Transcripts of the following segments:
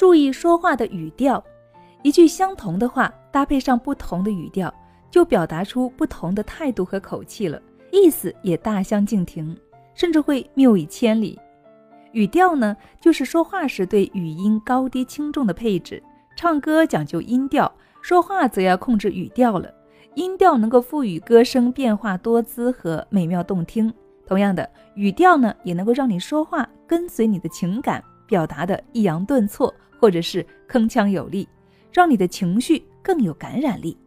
注意说话的语调。一句相同的话搭配上不同的语调，就表达出不同的态度和口气了，意思也大相径庭，甚至会谬以千里。语调呢，就是说话时对语音高低轻重的配置。唱歌讲究音调，说话则要控制语调了。音调能够赋予歌声变化多姿和美妙动听。同样的，语调呢，也能够让你说话跟随你的情感，表达的抑扬顿挫，或者是铿锵有力。让你的情绪更有感染力。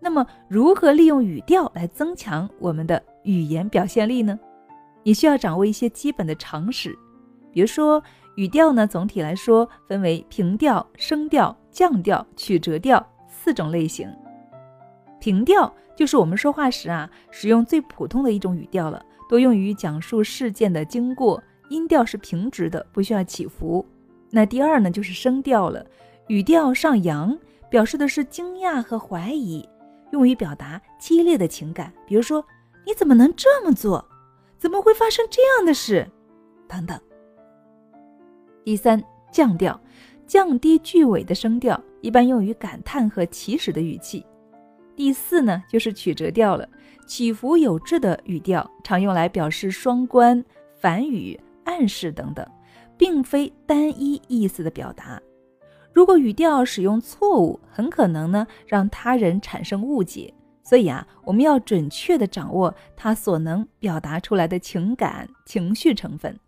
那么，如何利用语调来增强我们的语言表现力呢？你需要掌握一些基本的常识。比如说，语调呢，总体来说分为平调、升调、降调、曲折调四种类型。平调就是我们说话时啊，使用最普通的一种语调了，多用于讲述事件的经过，音调是平直的，不需要起伏。那第二呢，就是升调了。语调上扬，表示的是惊讶和怀疑，用于表达激烈的情感。比如说，你怎么能这么做？怎么会发生这样的事？等等。第三，降调，降低句尾的声调，一般用于感叹和祈使的语气。第四呢，就是曲折调了，起伏有致的语调，常用来表示双关、反语、暗示等等，并非单一意思的表达。如果语调使用错误，很可能呢让他人产生误解。所以啊，我们要准确地掌握它所能表达出来的情感情绪成分。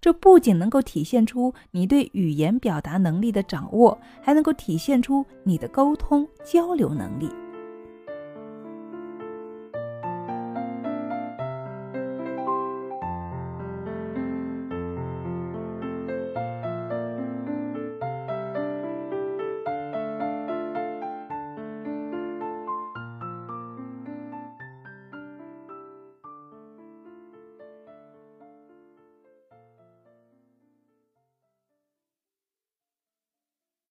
这不仅能够体现出你对语言表达能力的掌握，还能够体现出你的沟通交流能力。